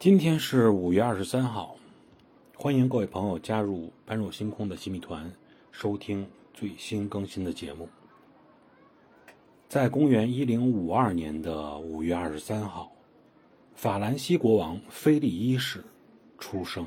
今天是五月二十三号，欢迎各位朋友加入般若星空的新密团，收听最新更新的节目。在公元一零五二年的五月二十三号，法兰西国王菲利一世出生。